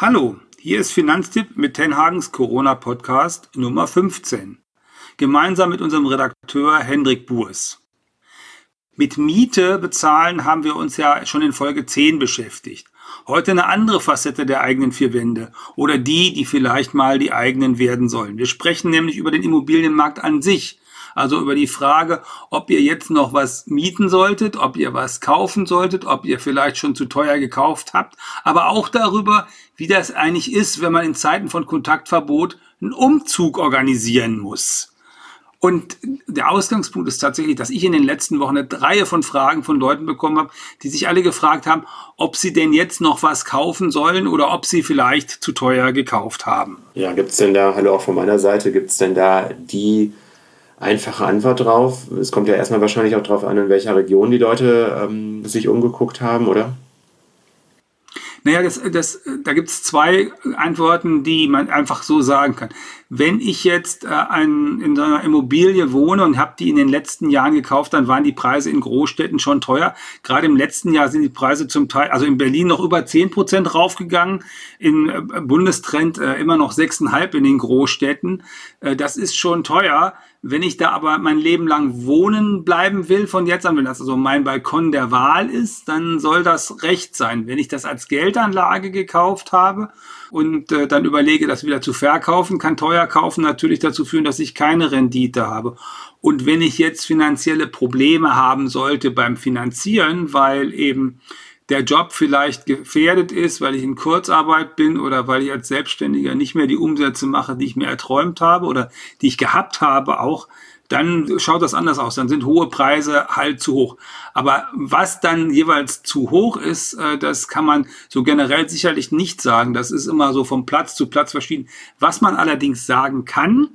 Hallo, hier ist Finanztipp mit Tenhagens Corona Podcast Nummer 15. Gemeinsam mit unserem Redakteur Hendrik Burs. Mit Miete bezahlen haben wir uns ja schon in Folge 10 beschäftigt. Heute eine andere Facette der eigenen vier Wände oder die, die vielleicht mal die eigenen werden sollen. Wir sprechen nämlich über den Immobilienmarkt an sich, also über die Frage, ob ihr jetzt noch was mieten solltet, ob ihr was kaufen solltet, ob ihr vielleicht schon zu teuer gekauft habt, aber auch darüber, wie das eigentlich ist, wenn man in Zeiten von Kontaktverbot einen Umzug organisieren muss. Und der Ausgangspunkt ist tatsächlich, dass ich in den letzten Wochen eine Reihe von Fragen von Leuten bekommen habe, die sich alle gefragt haben, ob sie denn jetzt noch was kaufen sollen oder ob sie vielleicht zu teuer gekauft haben. Ja, gibt es denn da, hallo auch von meiner Seite, gibt es denn da die einfache Antwort drauf. Es kommt ja erstmal wahrscheinlich auch darauf an, in welcher Region die Leute ähm, sich umgeguckt haben, oder? Naja, das, das, da gibt es zwei Antworten, die man einfach so sagen kann. Wenn ich jetzt äh, ein, in so einer Immobilie wohne und habe die in den letzten Jahren gekauft, dann waren die Preise in Großstädten schon teuer. Gerade im letzten Jahr sind die Preise zum Teil, also in Berlin noch über zehn Prozent raufgegangen, im äh, Bundestrend äh, immer noch sechseinhalb in den Großstädten. Äh, das ist schon teuer. Wenn ich da aber mein Leben lang wohnen bleiben will von jetzt an, wenn das also mein Balkon der Wahl ist, dann soll das recht sein. Wenn ich das als Geldanlage gekauft habe und äh, dann überlege, das wieder zu verkaufen, kann teuer kaufen natürlich dazu führen, dass ich keine Rendite habe. Und wenn ich jetzt finanzielle Probleme haben sollte beim Finanzieren, weil eben der Job vielleicht gefährdet ist, weil ich in Kurzarbeit bin oder weil ich als Selbstständiger nicht mehr die Umsätze mache, die ich mir erträumt habe oder die ich gehabt habe auch, dann schaut das anders aus. Dann sind hohe Preise halt zu hoch. Aber was dann jeweils zu hoch ist, äh, das kann man so generell sicherlich nicht sagen. Das ist immer so vom Platz zu Platz verschieden. Was man allerdings sagen kann,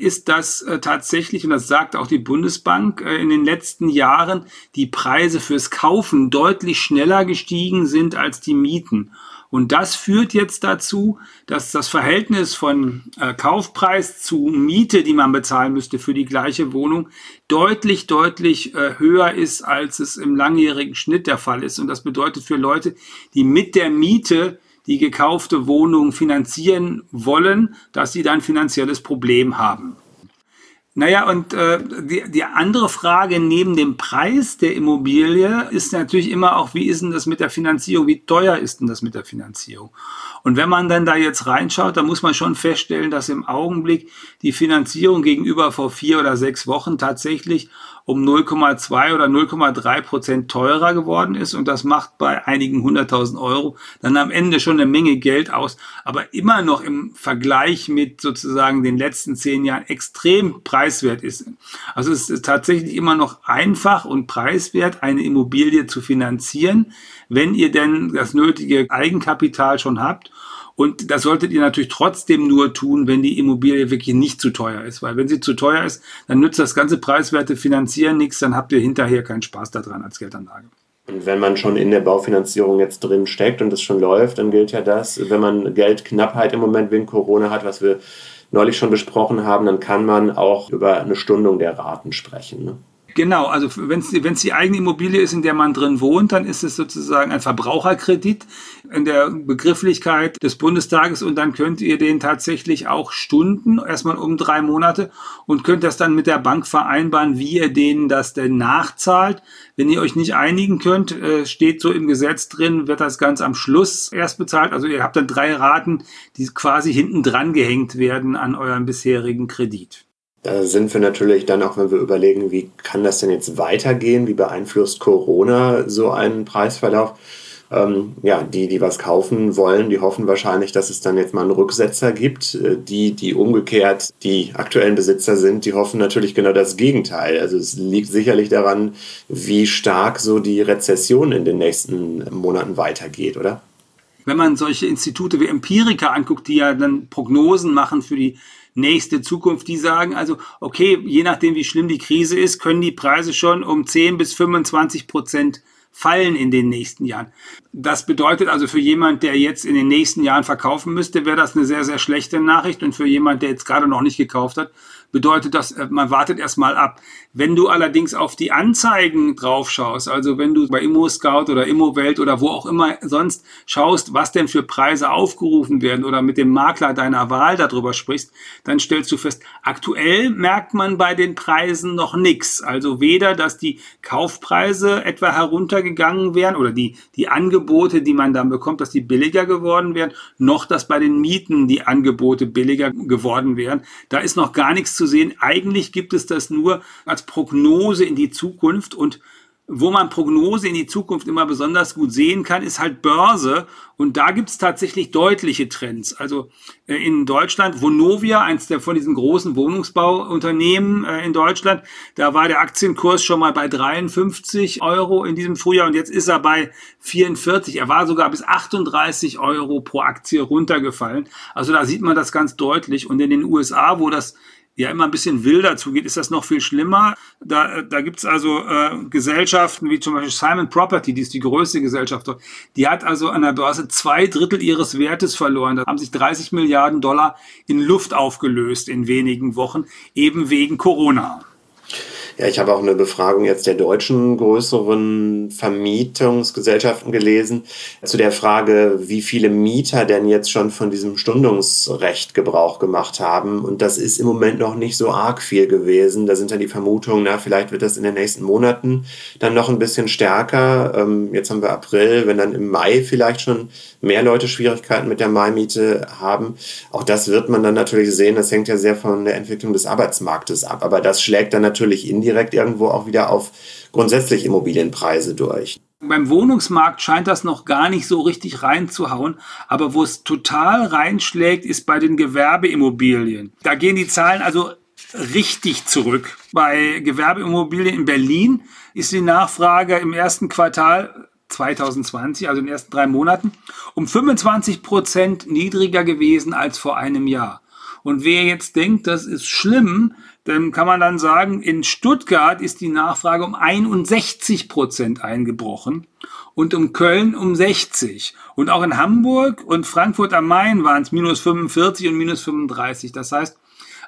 ist, dass äh, tatsächlich, und das sagt auch die Bundesbank, äh, in den letzten Jahren die Preise fürs Kaufen deutlich schneller gestiegen sind als die Mieten. Und das führt jetzt dazu, dass das Verhältnis von äh, Kaufpreis zu Miete, die man bezahlen müsste für die gleiche Wohnung, deutlich, deutlich äh, höher ist, als es im langjährigen Schnitt der Fall ist. Und das bedeutet für Leute, die mit der Miete die gekaufte Wohnung finanzieren wollen, dass sie dann finanzielles Problem haben. Naja, und äh, die, die andere Frage neben dem Preis der Immobilie ist natürlich immer auch, wie ist denn das mit der Finanzierung? Wie teuer ist denn das mit der Finanzierung? Und wenn man dann da jetzt reinschaut, dann muss man schon feststellen, dass im Augenblick die Finanzierung gegenüber vor vier oder sechs Wochen tatsächlich um 0,2 oder 0,3 Prozent teurer geworden ist. Und das macht bei einigen hunderttausend Euro dann am Ende schon eine Menge Geld aus. Aber immer noch im Vergleich mit sozusagen den letzten zehn Jahren extrem preiswert ist. Also es ist tatsächlich immer noch einfach und preiswert, eine Immobilie zu finanzieren, wenn ihr denn das nötige Eigenkapital schon habt und das solltet ihr natürlich trotzdem nur tun, wenn die Immobilie wirklich nicht zu teuer ist. Weil wenn sie zu teuer ist, dann nützt das ganze preiswerte Finanzieren nichts, dann habt ihr hinterher keinen Spaß daran als Geldanlage. Und wenn man schon in der Baufinanzierung jetzt drin steckt und es schon läuft, dann gilt ja das, wenn man Geldknappheit im Moment wegen Corona hat, was wir neulich schon besprochen haben, dann kann man auch über eine Stundung der Raten sprechen. Ne? Genau, also wenn es die eigene Immobilie ist, in der man drin wohnt, dann ist es sozusagen ein Verbraucherkredit in der Begrifflichkeit des Bundestages und dann könnt ihr den tatsächlich auch stunden, erstmal um drei Monate und könnt das dann mit der Bank vereinbaren, wie ihr denen das denn nachzahlt. Wenn ihr euch nicht einigen könnt, äh, steht so im Gesetz drin, wird das ganz am Schluss erst bezahlt. Also ihr habt dann drei Raten, die quasi hinten dran gehängt werden an euren bisherigen Kredit. Da sind wir natürlich dann auch, wenn wir überlegen, wie kann das denn jetzt weitergehen, wie beeinflusst Corona so einen Preisverlauf. Ähm, ja, die, die was kaufen wollen, die hoffen wahrscheinlich, dass es dann jetzt mal einen Rücksetzer gibt. Äh, die, die umgekehrt die aktuellen Besitzer sind, die hoffen natürlich genau das Gegenteil. Also es liegt sicherlich daran, wie stark so die Rezession in den nächsten Monaten weitergeht, oder? Wenn man solche Institute wie Empirica anguckt, die ja dann Prognosen machen für die nächste Zukunft, die sagen also, okay, je nachdem, wie schlimm die Krise ist, können die Preise schon um 10 bis 25 Prozent fallen in den nächsten Jahren. Das bedeutet also für jemand, der jetzt in den nächsten Jahren verkaufen müsste, wäre das eine sehr, sehr schlechte Nachricht. Und für jemand, der jetzt gerade noch nicht gekauft hat, bedeutet das, äh, man wartet erstmal ab. Wenn du allerdings auf die Anzeigen drauf schaust, also wenn du bei Immo Scout oder Immowelt oder wo auch immer sonst schaust, was denn für Preise aufgerufen werden oder mit dem Makler deiner Wahl darüber sprichst, dann stellst du fest, aktuell merkt man bei den Preisen noch nichts. Also weder, dass die Kaufpreise etwa heruntergegangen wären oder die, die Angebote, die man dann bekommt, dass die billiger geworden wären, noch, dass bei den Mieten die Angebote billiger geworden wären. Da ist noch gar nichts zu sehen. Eigentlich gibt es das nur als Prognose in die Zukunft und wo man Prognose in die Zukunft immer besonders gut sehen kann, ist halt Börse. Und da gibt es tatsächlich deutliche Trends. Also äh, in Deutschland, Vonovia, eins der von diesen großen Wohnungsbauunternehmen äh, in Deutschland, da war der Aktienkurs schon mal bei 53 Euro in diesem Frühjahr und jetzt ist er bei 44. Er war sogar bis 38 Euro pro Aktie runtergefallen. Also da sieht man das ganz deutlich. Und in den USA, wo das ja immer ein bisschen wilder zugeht, ist das noch viel schlimmer. Da, da gibt es also äh, Gesellschaften wie zum Beispiel Simon Property, die ist die größte Gesellschaft dort. Die hat also an der Börse zwei Drittel ihres Wertes verloren. Da haben sich 30 Milliarden Dollar in Luft aufgelöst in wenigen Wochen, eben wegen Corona. Ja, ich habe auch eine Befragung jetzt der deutschen größeren Vermietungsgesellschaften gelesen zu der Frage, wie viele Mieter denn jetzt schon von diesem Stundungsrecht Gebrauch gemacht haben. Und das ist im Moment noch nicht so arg viel gewesen. Da sind dann die Vermutungen, na, vielleicht wird das in den nächsten Monaten dann noch ein bisschen stärker. Ähm, jetzt haben wir April, wenn dann im Mai vielleicht schon mehr Leute Schwierigkeiten mit der Maimiete haben. Auch das wird man dann natürlich sehen. Das hängt ja sehr von der Entwicklung des Arbeitsmarktes ab. Aber das schlägt dann natürlich in indirekt irgendwo auch wieder auf grundsätzlich Immobilienpreise durch. Beim Wohnungsmarkt scheint das noch gar nicht so richtig reinzuhauen, aber wo es total reinschlägt, ist bei den Gewerbeimmobilien. Da gehen die Zahlen also richtig zurück. Bei Gewerbeimmobilien in Berlin ist die Nachfrage im ersten Quartal 2020, also in den ersten drei Monaten, um 25 Prozent niedriger gewesen als vor einem Jahr. Und wer jetzt denkt, das ist schlimm, dann kann man dann sagen, in Stuttgart ist die Nachfrage um 61 Prozent eingebrochen und um Köln um 60. Und auch in Hamburg und Frankfurt am Main waren es minus 45 und minus 35. Das heißt,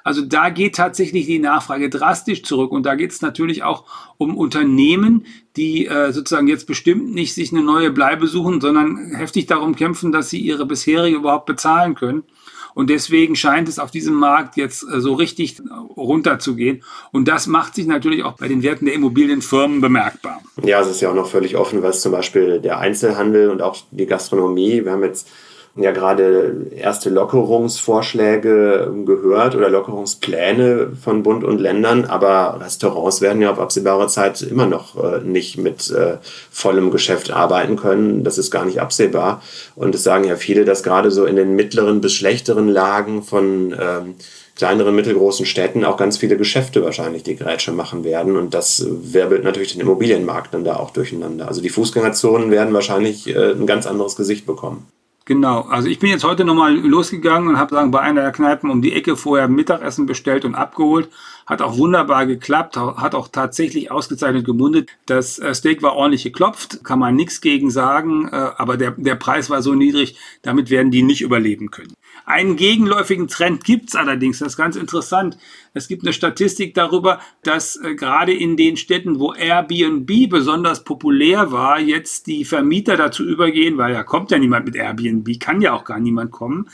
also da geht tatsächlich die Nachfrage drastisch zurück. Und da geht es natürlich auch um Unternehmen, die äh, sozusagen jetzt bestimmt nicht sich eine neue Bleibe suchen, sondern heftig darum kämpfen, dass sie ihre bisherige überhaupt bezahlen können. Und deswegen scheint es auf diesem Markt jetzt äh, so richtig runterzugehen. Und das macht sich natürlich auch bei den Werten der Immobilienfirmen bemerkbar. Ja, es ist ja auch noch völlig offen, was zum Beispiel der Einzelhandel und auch die Gastronomie, wir haben jetzt ja gerade erste Lockerungsvorschläge gehört oder Lockerungspläne von Bund und Ländern, aber Restaurants werden ja auf absehbare Zeit immer noch äh, nicht mit äh, vollem Geschäft arbeiten können. Das ist gar nicht absehbar. Und es sagen ja viele, dass gerade so in den mittleren bis schlechteren Lagen von ähm, kleineren, mittelgroßen Städten auch ganz viele Geschäfte wahrscheinlich die Grätsche machen werden. Und das wirbelt natürlich den Immobilienmarkt dann da auch durcheinander. Also die Fußgängerzonen werden wahrscheinlich äh, ein ganz anderes Gesicht bekommen. Genau, also ich bin jetzt heute nochmal losgegangen und habe sagen bei einer der Kneipen um die Ecke vorher Mittagessen bestellt und abgeholt. Hat auch wunderbar geklappt, hat auch tatsächlich ausgezeichnet gemundet. Das äh, Steak war ordentlich geklopft, kann man nichts gegen sagen, äh, aber der, der Preis war so niedrig, damit werden die nicht überleben können. Einen gegenläufigen Trend gibt's allerdings, das ist ganz interessant. Es gibt eine Statistik darüber, dass äh, gerade in den Städten, wo Airbnb besonders populär war, jetzt die Vermieter dazu übergehen, weil ja kommt ja niemand mit Airbnb, kann ja auch gar niemand kommen,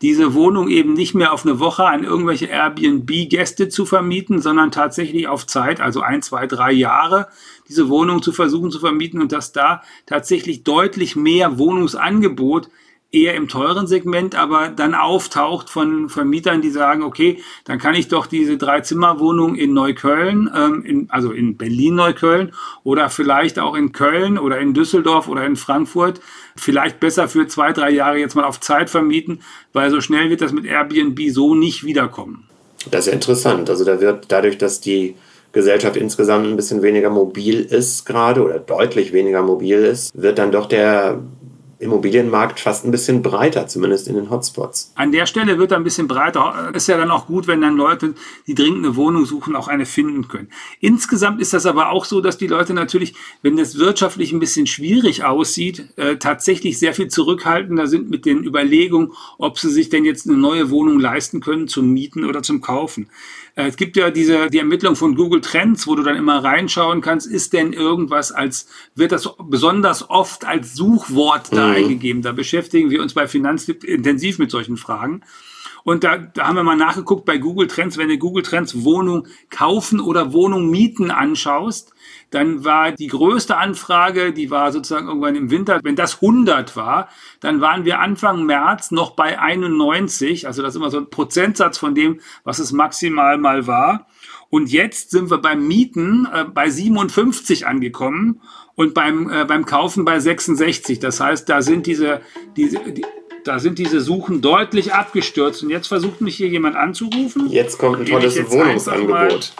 diese Wohnung eben nicht mehr auf eine Woche an irgendwelche Airbnb-Gäste zu vermieten, sondern tatsächlich auf Zeit, also ein, zwei, drei Jahre, diese Wohnung zu versuchen zu vermieten und dass da tatsächlich deutlich mehr Wohnungsangebot eher im teuren Segment, aber dann auftaucht von Vermietern, die sagen, okay, dann kann ich doch diese Drei-Zimmer-Wohnung in Neukölln, ähm, in, also in Berlin-Neukölln oder vielleicht auch in Köln oder in Düsseldorf oder in Frankfurt vielleicht besser für zwei, drei Jahre jetzt mal auf Zeit vermieten, weil so schnell wird das mit Airbnb so nicht wiederkommen. Das ist interessant. Also da wird dadurch, dass die Gesellschaft insgesamt ein bisschen weniger mobil ist gerade oder deutlich weniger mobil ist, wird dann doch der Immobilienmarkt fast ein bisschen breiter, zumindest in den Hotspots. An der Stelle wird er ein bisschen breiter. Ist ja dann auch gut, wenn dann Leute, die dringend eine Wohnung suchen, auch eine finden können. Insgesamt ist das aber auch so, dass die Leute natürlich, wenn das wirtschaftlich ein bisschen schwierig aussieht, äh, tatsächlich sehr viel zurückhaltender sind mit den Überlegungen, ob sie sich denn jetzt eine neue Wohnung leisten können zum Mieten oder zum Kaufen. Äh, es gibt ja diese, die Ermittlung von Google Trends, wo du dann immer reinschauen kannst, ist denn irgendwas als, wird das besonders oft als Suchwort da mhm. eingegeben? Da beschäftigen wir uns bei Finanztipp intensiv mit solchen Fragen. Und da, da haben wir mal nachgeguckt bei Google Trends, wenn du Google Trends Wohnung kaufen oder Wohnung mieten anschaust, dann war die größte Anfrage, die war sozusagen irgendwann im Winter, wenn das 100 war, dann waren wir Anfang März noch bei 91, also das ist immer so ein Prozentsatz von dem, was es maximal mal war. Und jetzt sind wir beim Mieten äh, bei 57 angekommen und beim, äh, beim Kaufen bei 66. Das heißt, da sind diese, diese die, da sind diese Suchen deutlich abgestürzt. Und jetzt versucht mich hier jemand anzurufen. Jetzt kommt ein tolles Wohnungsangebot.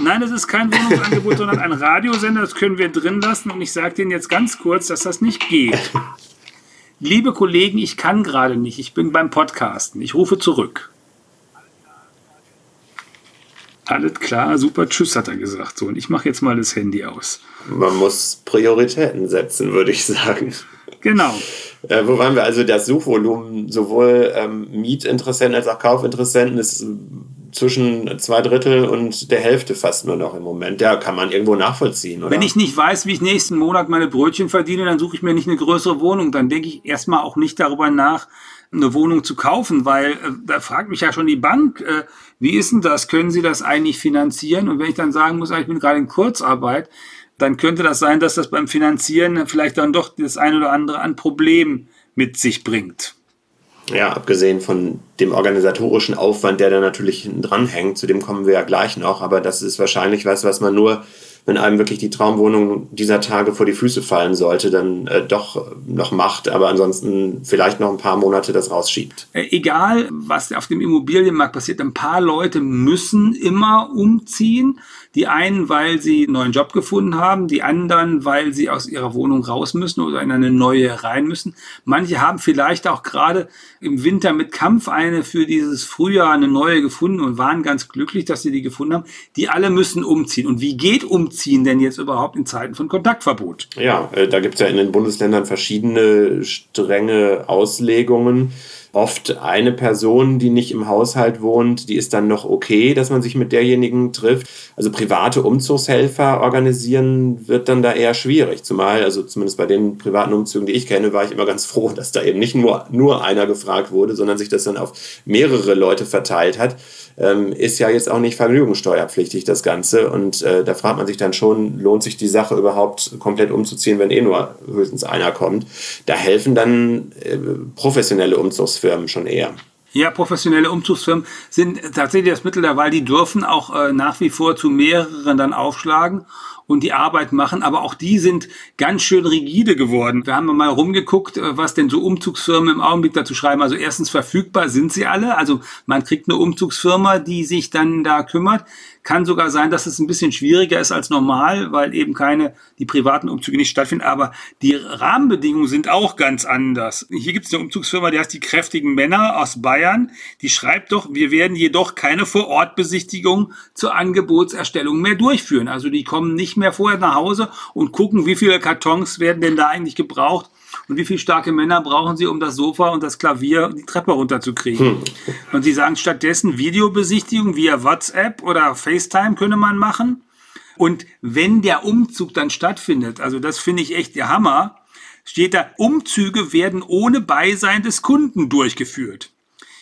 Nein, das ist kein Wohnungsangebot, sondern ein Radiosender. Das können wir drin lassen. Und ich sage Ihnen jetzt ganz kurz, dass das nicht geht. Liebe Kollegen, ich kann gerade nicht. Ich bin beim Podcasten. Ich rufe zurück. Alles klar, super, tschüss, hat er gesagt. So, und ich mache jetzt mal das Handy aus. Man muss Prioritäten setzen, würde ich sagen. Genau. Äh, wo waren wir? Also das Suchvolumen sowohl ähm, Mietinteressenten als auch Kaufinteressenten ist zwischen zwei Drittel und der Hälfte fast nur noch im Moment. Der kann man irgendwo nachvollziehen, oder? Wenn ich nicht weiß, wie ich nächsten Monat meine Brötchen verdiene, dann suche ich mir nicht eine größere Wohnung. Dann denke ich erstmal auch nicht darüber nach, eine Wohnung zu kaufen, weil äh, da fragt mich ja schon die Bank, äh, wie ist denn das? Können Sie das eigentlich finanzieren? Und wenn ich dann sagen muss, ah, ich bin gerade in Kurzarbeit, dann könnte das sein, dass das beim Finanzieren vielleicht dann doch das ein oder andere an Problemen mit sich bringt. Ja, abgesehen von dem organisatorischen Aufwand, der da natürlich dranhängt, zu dem kommen wir ja gleich noch, aber das ist wahrscheinlich was, was man nur wenn einem wirklich die Traumwohnung dieser Tage vor die Füße fallen sollte, dann äh, doch noch macht, aber ansonsten vielleicht noch ein paar Monate das rausschiebt. Äh, egal, was auf dem Immobilienmarkt passiert, ein paar Leute müssen immer umziehen. Die einen, weil sie einen neuen Job gefunden haben, die anderen, weil sie aus ihrer Wohnung raus müssen oder in eine neue rein müssen. Manche haben vielleicht auch gerade im Winter mit Kampf eine für dieses Frühjahr eine neue gefunden und waren ganz glücklich, dass sie die gefunden haben. Die alle müssen umziehen. Und wie geht Umziehen denn jetzt überhaupt in Zeiten von Kontaktverbot? Ja, äh, da gibt es ja in den Bundesländern verschiedene strenge Auslegungen oft eine Person, die nicht im Haushalt wohnt, die ist dann noch okay, dass man sich mit derjenigen trifft. Also private Umzugshelfer organisieren wird dann da eher schwierig. Zumal, also zumindest bei den privaten Umzügen, die ich kenne, war ich immer ganz froh, dass da eben nicht nur, nur einer gefragt wurde, sondern sich das dann auf mehrere Leute verteilt hat ähm, ist ja jetzt auch nicht vergnügungssteuerpflichtig, das Ganze. Und äh, da fragt man sich dann schon, lohnt sich die Sache überhaupt komplett umzuziehen, wenn eh nur höchstens einer kommt. Da helfen dann äh, professionelle Umzugsfirmen schon eher. Ja, professionelle Umzugsfirmen sind tatsächlich das Mittel der Wahl. Die dürfen auch äh, nach wie vor zu mehreren dann aufschlagen und die Arbeit machen, aber auch die sind ganz schön rigide geworden. Wir haben mal rumgeguckt, äh, was denn so Umzugsfirmen im Augenblick dazu schreiben. Also erstens verfügbar sind sie alle, also man kriegt eine Umzugsfirma, die sich dann da kümmert. Kann sogar sein, dass es ein bisschen schwieriger ist als normal, weil eben keine, die privaten Umzüge nicht stattfinden. Aber die Rahmenbedingungen sind auch ganz anders. Hier gibt es eine Umzugsfirma, die heißt die kräftigen Männer aus Bayern. Die schreibt doch, wir werden jedoch keine Vorortbesichtigung zur Angebotserstellung mehr durchführen. Also die kommen nicht mehr vorher nach Hause und gucken, wie viele Kartons werden denn da eigentlich gebraucht und wie viele starke Männer brauchen sie, um das Sofa und das Klavier die Treppe runterzukriegen. Hm. Und sie sagen stattdessen Videobesichtigung via WhatsApp oder FaceTime könne man machen. Und wenn der Umzug dann stattfindet, also das finde ich echt der Hammer, steht da, Umzüge werden ohne Beisein des Kunden durchgeführt.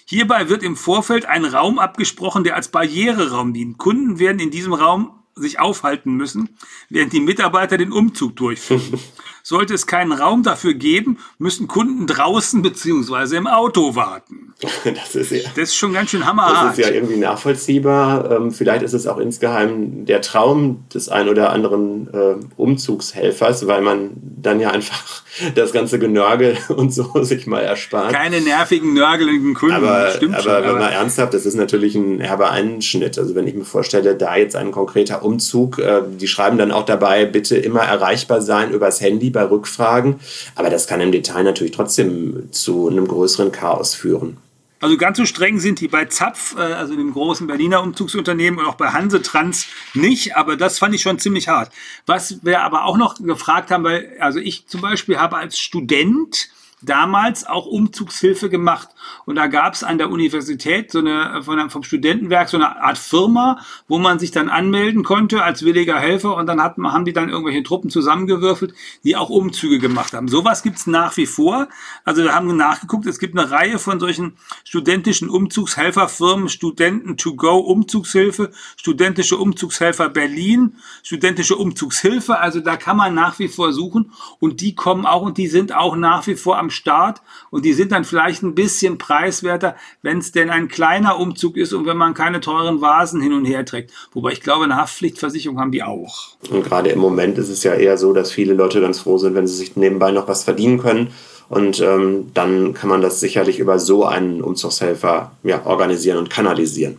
Hierbei wird im Vorfeld ein Raum abgesprochen, der als Barriereraum dient. Kunden werden in diesem Raum sich aufhalten müssen, während die Mitarbeiter den Umzug durchführen. Sollte es keinen Raum dafür geben, müssen Kunden draußen beziehungsweise im Auto warten. Das ist, ja, das ist schon ganz schön hammerhart. Das ist ja irgendwie nachvollziehbar. Ähm, vielleicht ist es auch insgeheim der Traum des ein oder anderen äh, Umzugshelfers, weil man dann ja einfach das ganze Genörgel und so sich mal erspart. Keine nervigen, nörgelnden Kunden, aber, stimmt aber schon. Aber wenn man ernsthaft, das ist natürlich ein herber Einschnitt. Also wenn ich mir vorstelle, da jetzt ein konkreter Umzug, äh, die schreiben dann auch dabei, bitte immer erreichbar sein übers Handy bei Rückfragen. Aber das kann im Detail natürlich trotzdem zu einem größeren Chaos führen. Also ganz so streng sind die bei Zapf, äh, also dem großen Berliner Umzugsunternehmen und auch bei Hansetrans nicht, aber das fand ich schon ziemlich hart. Was wir aber auch noch gefragt haben, weil, also ich zum Beispiel habe als Student damals auch Umzugshilfe gemacht. Und da gab es an der Universität so eine von, vom Studentenwerk so eine Art Firma, wo man sich dann anmelden konnte als williger Helfer und dann hat, haben die dann irgendwelche Truppen zusammengewürfelt, die auch Umzüge gemacht haben. Sowas gibt's nach wie vor. Also wir haben nachgeguckt, es gibt eine Reihe von solchen studentischen Umzugshelferfirmen, Studenten to go Umzugshilfe, studentische Umzugshelfer Berlin, studentische Umzugshilfe. Also da kann man nach wie vor suchen und die kommen auch und die sind auch nach wie vor am am Start und die sind dann vielleicht ein bisschen preiswerter, wenn es denn ein kleiner Umzug ist und wenn man keine teuren Vasen hin und her trägt. Wobei ich glaube, eine Haftpflichtversicherung haben die auch. Und gerade im Moment ist es ja eher so, dass viele Leute ganz froh sind, wenn sie sich nebenbei noch was verdienen können. Und ähm, dann kann man das sicherlich über so einen Umzugshelfer ja, organisieren und kanalisieren.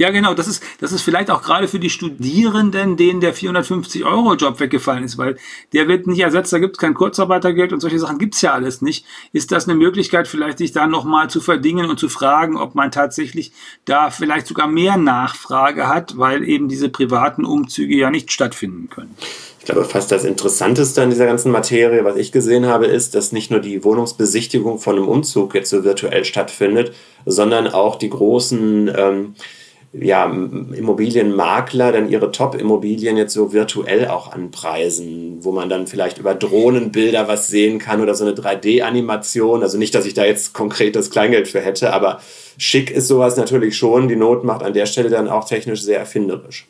Ja, genau. Das ist, das ist vielleicht auch gerade für die Studierenden, denen der 450-Euro-Job weggefallen ist, weil der wird nicht ersetzt, da gibt es kein Kurzarbeitergeld und solche Sachen gibt es ja alles nicht. Ist das eine Möglichkeit, vielleicht sich da nochmal zu verdingen und zu fragen, ob man tatsächlich da vielleicht sogar mehr Nachfrage hat, weil eben diese privaten Umzüge ja nicht stattfinden können? Ich glaube, fast das Interessanteste an dieser ganzen Materie, was ich gesehen habe, ist, dass nicht nur die Wohnungsbesichtigung von einem Umzug jetzt so virtuell stattfindet, sondern auch die großen ähm, ja, Immobilienmakler dann ihre Top-Immobilien jetzt so virtuell auch anpreisen, wo man dann vielleicht über Drohnenbilder was sehen kann oder so eine 3D-Animation. Also nicht, dass ich da jetzt konkret das Kleingeld für hätte, aber schick ist sowas natürlich schon. Die Not macht an der Stelle dann auch technisch sehr erfinderisch.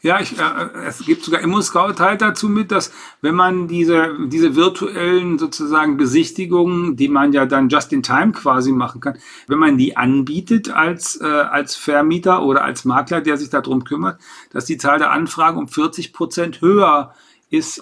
Ja, ich, äh, es gibt sogar ImmoScout teilt dazu mit, dass wenn man diese, diese virtuellen sozusagen Besichtigungen, die man ja dann just in time quasi machen kann, wenn man die anbietet als, äh, als Vermieter oder als Makler, der sich darum kümmert, dass die Zahl der Anfragen um 40 Prozent höher ist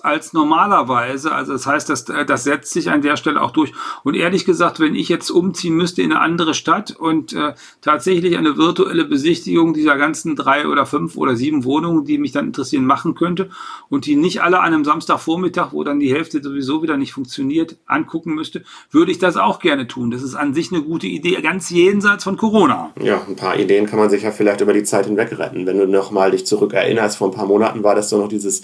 als normalerweise. Also das heißt, das, das setzt sich an der Stelle auch durch. Und ehrlich gesagt, wenn ich jetzt umziehen müsste in eine andere Stadt und äh, tatsächlich eine virtuelle Besichtigung dieser ganzen drei oder fünf oder sieben Wohnungen, die mich dann interessieren, machen könnte und die nicht alle an einem Samstagvormittag, wo dann die Hälfte sowieso wieder nicht funktioniert, angucken müsste, würde ich das auch gerne tun. Das ist an sich eine gute Idee, ganz jenseits von Corona. Ja, ein paar Ideen kann man sich ja vielleicht über die Zeit hinweg retten. Wenn du nochmal dich zurück erinnerst, vor ein paar Monaten war das so noch dieses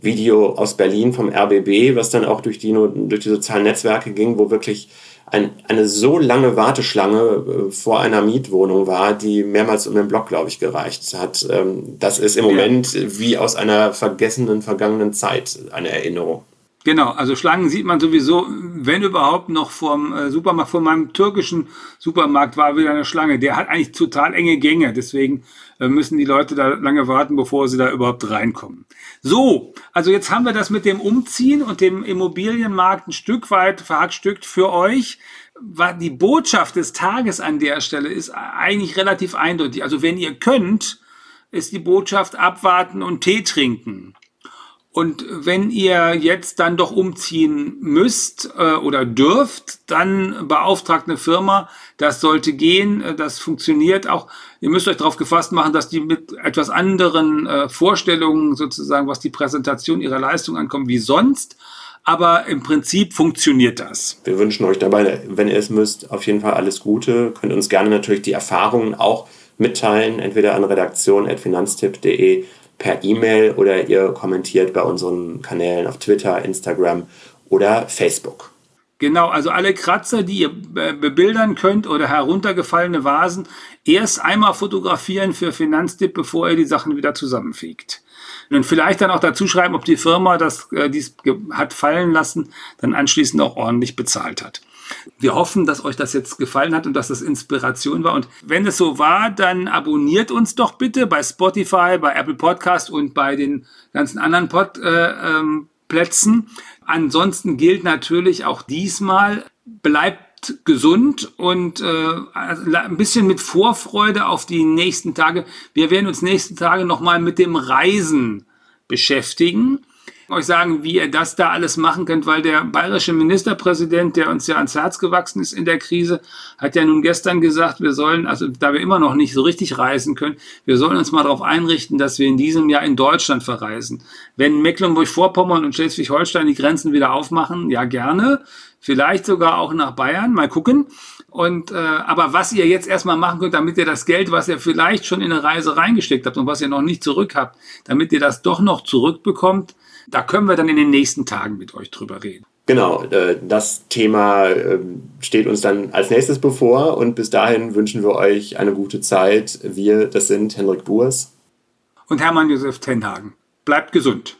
Video aus Berlin vom RBB, was dann auch durch die, durch die sozialen Netzwerke ging, wo wirklich ein, eine so lange Warteschlange äh, vor einer Mietwohnung war, die mehrmals um den Block, glaube ich, gereicht hat. Ähm, das ist im Moment wie aus einer vergessenen, vergangenen Zeit eine Erinnerung. Genau, also Schlangen sieht man sowieso, wenn überhaupt noch vom äh, Supermarkt, von meinem türkischen Supermarkt war wieder eine Schlange. Der hat eigentlich total enge Gänge, deswegen äh, müssen die Leute da lange warten, bevor sie da überhaupt reinkommen. So, also jetzt haben wir das mit dem Umziehen und dem Immobilienmarkt ein Stück weit verhackstückt für euch. Die Botschaft des Tages an der Stelle ist eigentlich relativ eindeutig. Also wenn ihr könnt, ist die Botschaft abwarten und Tee trinken. Und wenn ihr jetzt dann doch umziehen müsst äh, oder dürft, dann beauftragt eine Firma. Das sollte gehen, äh, das funktioniert auch. Ihr müsst euch darauf gefasst machen, dass die mit etwas anderen äh, Vorstellungen sozusagen, was die Präsentation ihrer Leistung ankommt, wie sonst. Aber im Prinzip funktioniert das. Wir wünschen euch dabei, wenn ihr es müsst, auf jeden Fall alles Gute. Könnt uns gerne natürlich die Erfahrungen auch mitteilen, entweder an redaktion.finanztipp.de per E-Mail oder ihr kommentiert bei unseren Kanälen auf Twitter, Instagram oder Facebook. Genau, also alle Kratzer, die ihr bebildern könnt oder heruntergefallene Vasen, erst einmal fotografieren für Finanztipp, bevor ihr die Sachen wieder zusammenfegt. Und vielleicht dann auch dazu schreiben, ob die Firma das äh, dies hat fallen lassen, dann anschließend auch ordentlich bezahlt hat. Wir hoffen, dass euch das jetzt gefallen hat und dass das Inspiration war. Und wenn es so war, dann abonniert uns doch bitte bei Spotify, bei Apple Podcast und bei den ganzen anderen Pod, äh, ähm, Plätzen. Ansonsten gilt natürlich auch diesmal, bleibt gesund und äh, ein bisschen mit Vorfreude auf die nächsten Tage. Wir werden uns nächsten Tage nochmal mit dem Reisen beschäftigen euch sagen, wie ihr das da alles machen könnt, weil der bayerische Ministerpräsident, der uns ja ans Herz gewachsen ist in der Krise, hat ja nun gestern gesagt, wir sollen, also da wir immer noch nicht so richtig reisen können, wir sollen uns mal darauf einrichten, dass wir in diesem Jahr in Deutschland verreisen. Wenn Mecklenburg-Vorpommern und Schleswig-Holstein die Grenzen wieder aufmachen, ja gerne, vielleicht sogar auch nach Bayern, mal gucken. Und äh, aber was ihr jetzt erstmal machen könnt, damit ihr das Geld, was ihr vielleicht schon in eine Reise reingesteckt habt und was ihr noch nicht zurück habt, damit ihr das doch noch zurückbekommt, da können wir dann in den nächsten Tagen mit euch drüber reden. Genau, äh, das Thema ähm, steht uns dann als nächstes bevor und bis dahin wünschen wir euch eine gute Zeit. Wir, das sind Henrik Burs und Hermann Josef Tenhagen. Bleibt gesund.